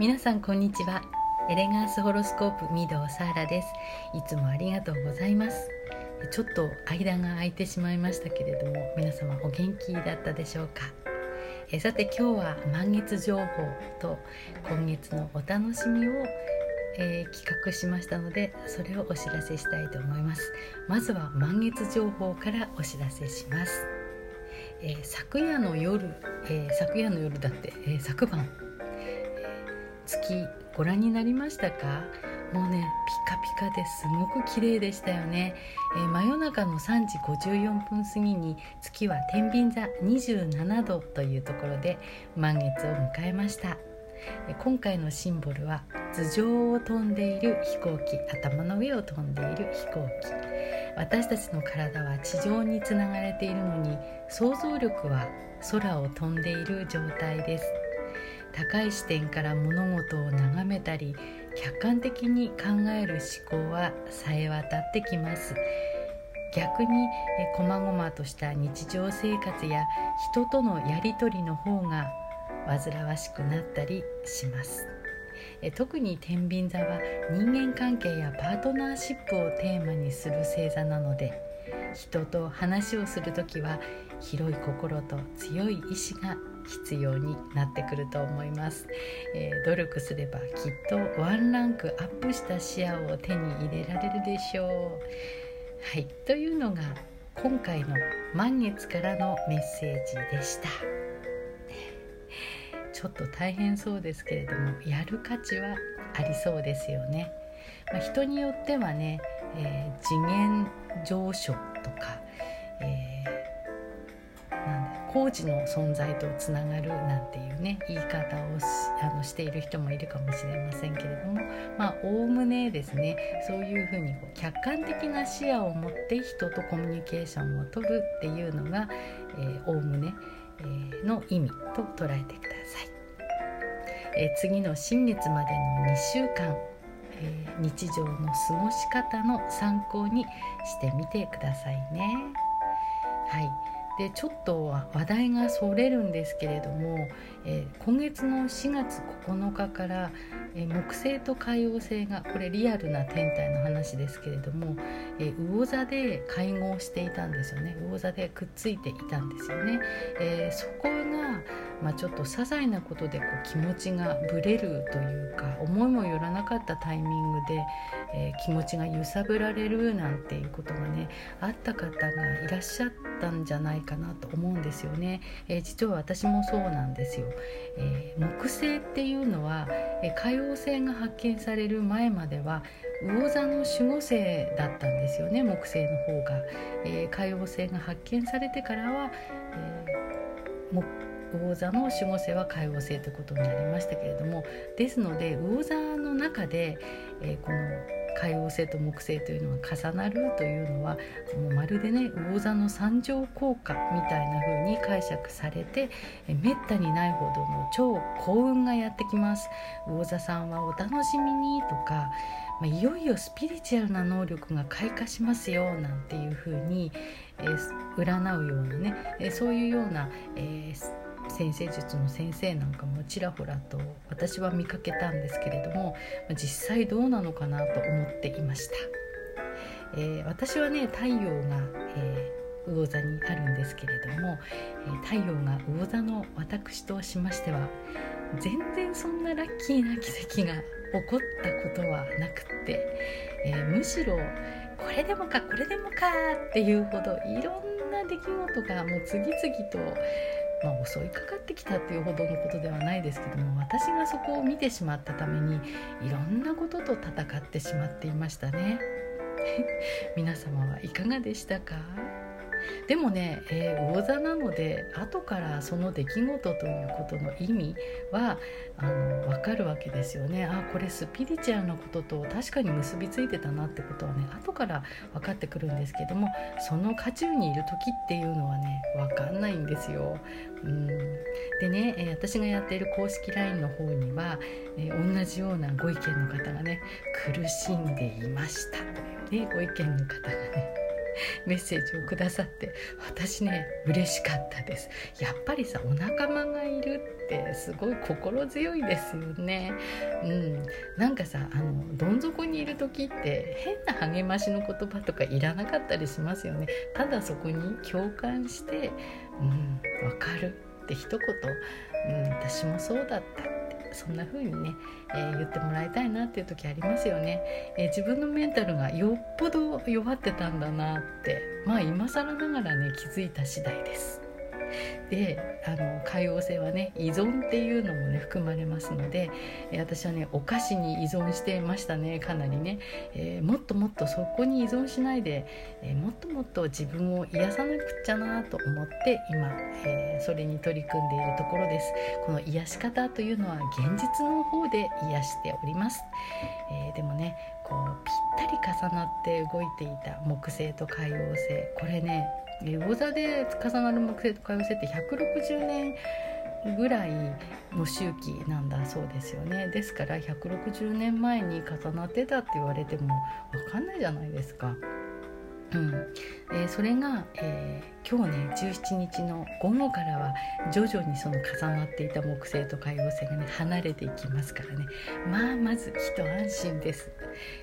皆さんこんにちは。エレガンスホロスコープ御堂サーラです。いつもありがとうございます。ちょっと間が空いてしまいましたけれども皆様お元気だったでしょうか？えさて今日は満月情報と今月のお楽しみをえー、企画しましたのでそれをお知らせしたいと思います。まずは満月情報からお知らせします、えー、昨夜の夜、えー、昨夜の夜だって、え昨晩月ご覧になりましたか？もうねピカピカですごく綺麗でしたよね、えー、真夜中の3時54分過ぎに月は天秤座27度というところで満月を迎えました。今回のシンボルは頭上を飛んでいる飛行機頭の上を飛んでいる飛行機。私たちの体は地上につながれているのに想像力は空を飛んでいる状態です。高い視点から物事を眺めたり客観的に考える思考はさえ渡ってきます。逆にこまごまとした日常生活や人とのやり取りの方が煩わしくなったりします。特に天秤座は人間関係やパートナーシップをテーマにする星座なので人と話をする時は広い心と強い意志が必要になってくると思います、えー、努力すればきっとワンランクアップした視野を手に入れられるでしょう。はい。というのが今回の満月からのメッセージでした。ちょっと大変そうですけれどもやる価値はありそうですよね、まあ、人によってはね、えー、次元上昇とか、えー、工事の存在とつながるなんていうね言い方をしあのしている人もいるかもしれませんけれどもまあおおむねですねそういうふうにこう客観的な視野を持って人とコミュニケーションをとるっていうのがおおむね、えー、の意味と捉えてください。え、次の新月までの2週間えー、日常の過ごし方の参考にしてみてくださいね。でちょっと話題がそれるんですけれども、えー、今月の4月9日から、え、木星と海王星がこれリアルな天体の話ですけれども、え、魚座で会合していたんですよね魚座でくっついていたんですよね。えそこがまあ、ちょっと些細なことでこう気持ちがぶれるというか思いもよらなかったタイミングで、えー、気持ちが揺さぶられるなんていうことがねあった方がいらっしゃったんじゃないかなと思うんですよね。えー、実は私もそうなんですよ。えー、木星っていうのは、え海王星が発見される前までは魚座の守護星だったんですよね木星の方が、えー海王星が発見されてからは、え木魚座の守護星は海王星ということになりましたけれどもですので魚座の中で、えー、この海王星と木星というのが重なるというのはもうまるでね魚座の三乗効果みたいな風に解釈されてえめったにないほどの超幸運がやってきます。魚座さんはお楽しみにとか、まあ、いよいよスピリチュアルな能力が開花しますよなんていう風に、えー、占うようなね、えー、そういうような、えー先生術の先生なんかもちらほらと私は見かけたんですけれども実際どうなのかなと思っていました、えー、私はね太陽が、えー、魚座にあるんですけれども、えー、太陽が魚座の私としましては全然そんなラッキーな奇跡が起こったことはなくって、えー、むしろこれでもかこれでもかっていうほどいろんな出来事がもう次々とまあ、襲いかかってきたっていうほどのことではないですけども私がそこを見てしまったためにいろんなことと戦ってしまっていましたね。皆様はいかがでしたか？でもね、えー、魚座なので後からその出来事ということの意味はあの分かるわけですよね。あこれスピリチュアルなことと確かに結びついてたなってことはね後から分かってくるんですけどもその渦中にいる時っていうのはね分かんないんですよ。うん。でね、えー、私がやっている公式 LINE の方には、えー、同じようなご意見の方がね苦しんでいました。というねご意見の方がね。メッセージをくださって私ね嬉しかったです。やっぱりさお仲間がいるってすごい心強いですよね。うん。なんかさあのどん底にいる時って変な励ましの言葉とかいらなかったりしますよね。ただそこに共感してうんわかるって一言、うん、私もそうだった。そんな風にね、えー、言ってもらいたいなっていう時ありますよね、えー、自分のメンタルがよっぽど弱ってたんだなってまあ今更ながらね気づいた次第です。であの海洋性はね依存っていうのもね含まれますので、私はねお菓子に依存してましたねかなりね、えー、もっともっとそこに依存しないで、えー、もっともっと自分を癒さなくっちゃなと思って今、えー、それに取り組んでいるところです。この癒し方というのは現実の方で癒しております、えでもねこうぴったり重なって動いていた木星と海王星これね魚座で重なる木星と海王星って160年ぐらいの周期なんだそうですよねですから160年前に重なってたって言われても分かんないじゃないですか。うんえー、それが、えー、今日ね17日の午後からは徐々にその重なっていた木星と海王星がね離れていきますからね。まあまず一安心です、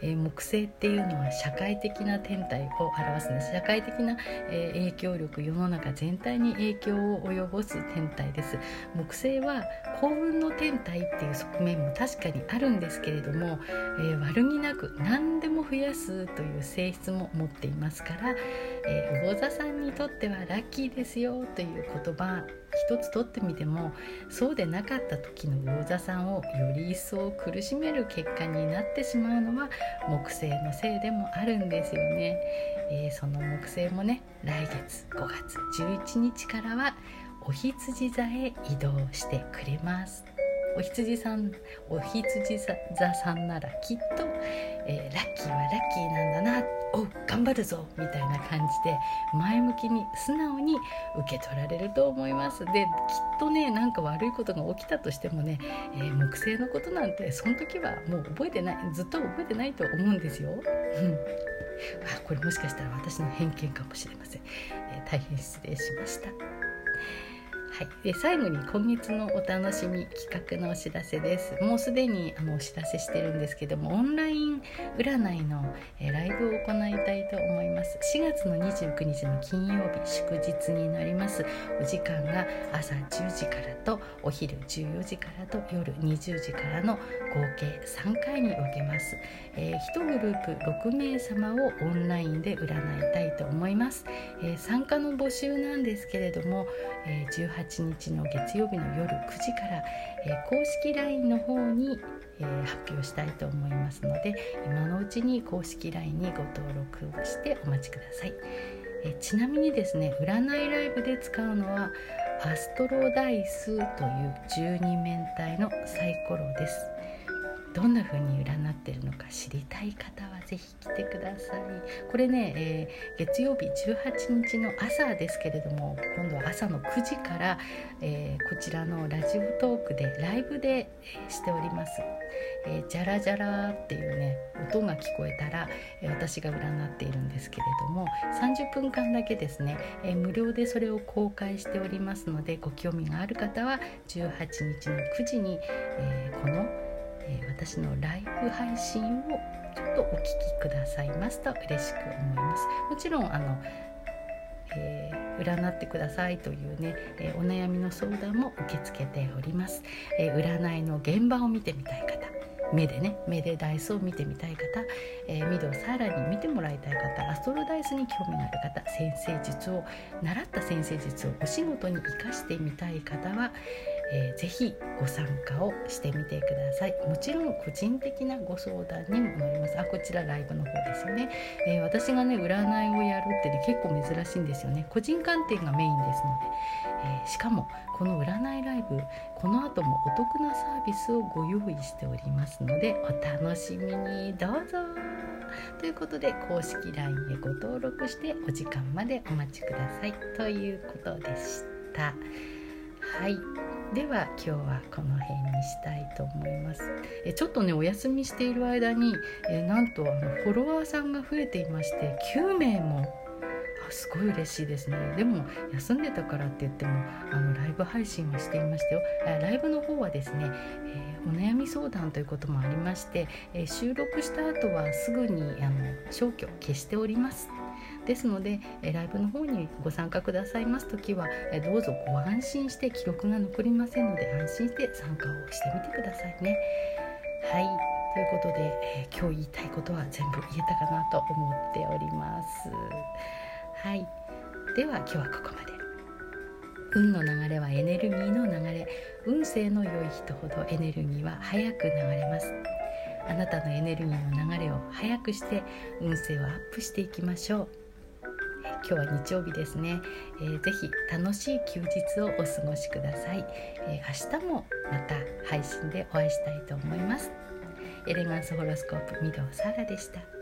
えー、木星っていうのは社会的な天体を表すんです社会的な、えー、影響力世の中全体に影響を及ぼす天体です。木星は幸運の天体っていう側面も確かにあるんですけれども、えー、悪気なく何でも増やすという性質も持っていますから、えー、座さんにとってはラッキーですよという言葉一つとってみてもそうでなかった時の魚座さんをより一層苦しめる結果になってしまうのは木星のせいでもあるんですよね、えー、その木星もね来月5月11日からはお羊座へ移動してくれます。お羊さんお羊座さんならきっと、えー、ラッキーはラッキーなんだなお頑張るぞみたいな感じで前向きに素直に受け取られると思いますできっとねなんか悪いことが起きたとしてもね、えー、木星のことなんてその時はもう覚えてないずっと覚えてないと思うんですよ。うんあこれもしかしたら私の偏見かもしれません、えー、大変失礼しました。はい、で最後に今月のお楽しみ企画のお知らせです。もうすでにあのお知らせしてるんですけどもオンライン占いの、えライブを行いたいと思います。4月の29日の金曜日祝日になります。お時間が朝10時からとお昼14時からと夜20時からの合計3回に分けます、えー、1グループ6名様をオンラインで占いたいと思います、えー、参加の募集なんですけれども、えー、18日の月曜日の夜9時から、えー、公式 LINE の方に、えー、発表したいと思いますので今のうちに公式 LINE にご登録をしてお待ちください、えー、ちなみにですね占いライブで使うのはアストロダイスという12面体のサイコロです。どんな風に占ってるのか知りたい方は是非来てください。これね、えー、月曜日18日の朝ですけれども今度は朝の9時から、えー、こちらのラジオトークでライブで、えしております。えー、ジャラジャラっていうね音が聞こえたら、え、私が占っているんですけれども30分間だけですね、え、無料でそれを公開しておりますのでご興味がある方は18日の9時に、えこの「えー、私のライブ配信をちょっとお聞きくださいますと嬉しく思います。もちろんあの、えー、占ってくださいというね、えー、お悩みの相談も受け付けております、え占いの現場を見てみたい方目でね目でダイスを見てみたい方、えー、ミドをさらに見てもらいたい方アストロダイスに興味がある方先生術を習った先生術をお仕事に生かしてみたい方は、えー、ぜひご参加をしてみてください。もちろん個人的なご相談にも乗ります。あこちらライブの方ですよね、えー、私がね占いをやるってね結構珍しいんですよね。個人鑑定がメインですので、えー、しかもこの占いライブこの後もお得なサービスをご用意しておりますのでお楽しみに。どうぞ。ということで公式 LINE へご登録してお時間までお待ちください。ということでした。はい。では今日はこの辺にしたいと思います。えちょっとねお休みしている間にえなんとあのフォロワーさんが増えていまして9名もあすごい嬉しいですね。でも休んでたからって言ってもあのライブ配信はしていましたよ。ライブの方はですね、えー、お悩み相談ということもありまして、えー、収録した後はすぐにあの消去消しております。ですのでライブの方にご参加くださいます時はどうぞご安心して記録が残りませんので安心して参加をしてみてくださいね。はい。ということで、え、今日言いたいことは全部言えたかなと思っております。はい。では今日はここまで。運の流れはエネルギーの流れ。運勢の良い人ほどエネルギーは早く流れます。あなたのエネルギーの流れを早くして運勢をアップしていきましょう。今日は日曜日ですね、えー、ぜひ楽しい休日をお過ごしください、えー、明日もまた配信でお会いしたいと思います。エレガンスホロスコープ御堂サラでした。